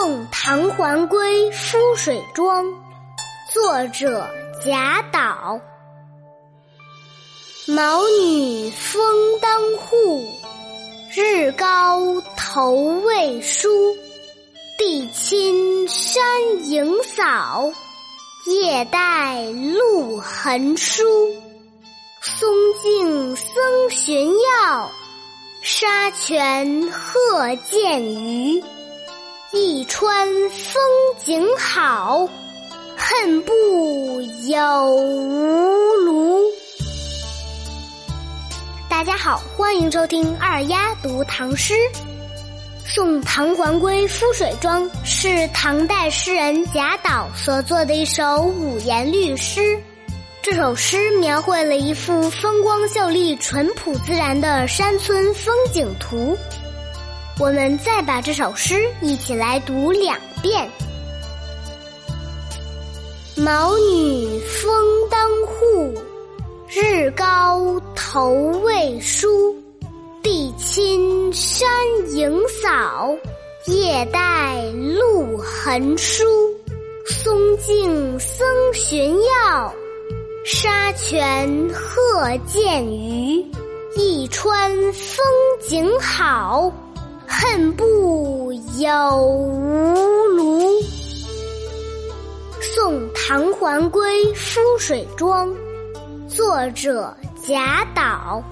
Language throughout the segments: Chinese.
送唐桓归夫水庄，作者贾岛。毛女风当户，日高头未梳。地亲山影扫，夜带露痕疏。松径僧寻药，沙泉鹤见鱼。川风景好，恨不有吴庐。大家好，欢迎收听二丫读唐诗。《送唐桓归夫水庄》是唐代诗人贾岛所作的一首五言律诗。这首诗描绘了一幅风光秀丽、淳朴自然的山村风景图。我们再把这首诗一起来读两遍。毛女风当户，日高头未梳。地亲山影扫，夜带露痕疏。松径僧寻药，沙泉鹤见鱼。一川风景好。恨不有吴庐。送唐桓归夫水庄，作者贾岛。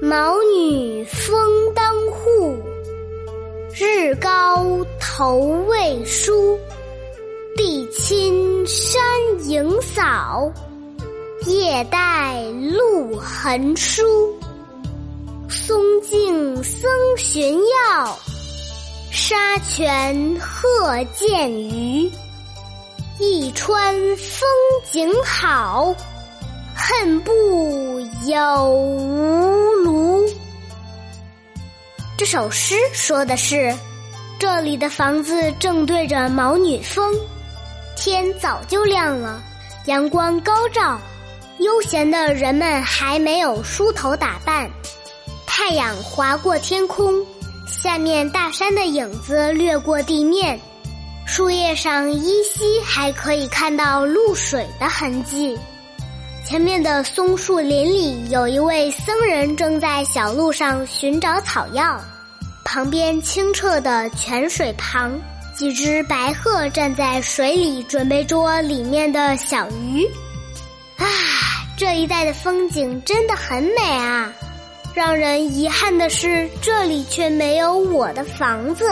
毛女风当户，日高头未梳。地亲山影扫，夜带露痕疏。僧寻药，沙泉鹤见鱼。一川风景好，恨不有吴庐。这首诗说的是，这里的房子正对着毛女峰，天早就亮了，阳光高照，悠闲的人们还没有梳头打扮。太阳划过天空，下面大山的影子掠过地面，树叶上依稀还可以看到露水的痕迹。前面的松树林里，有一位僧人正在小路上寻找草药。旁边清澈的泉水旁，几只白鹤站在水里，准备捉里面的小鱼。啊，这一带的风景真的很美啊！让人遗憾的是，这里却没有我的房子。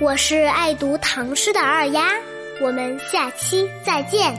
我是爱读唐诗的二丫，我们下期再见。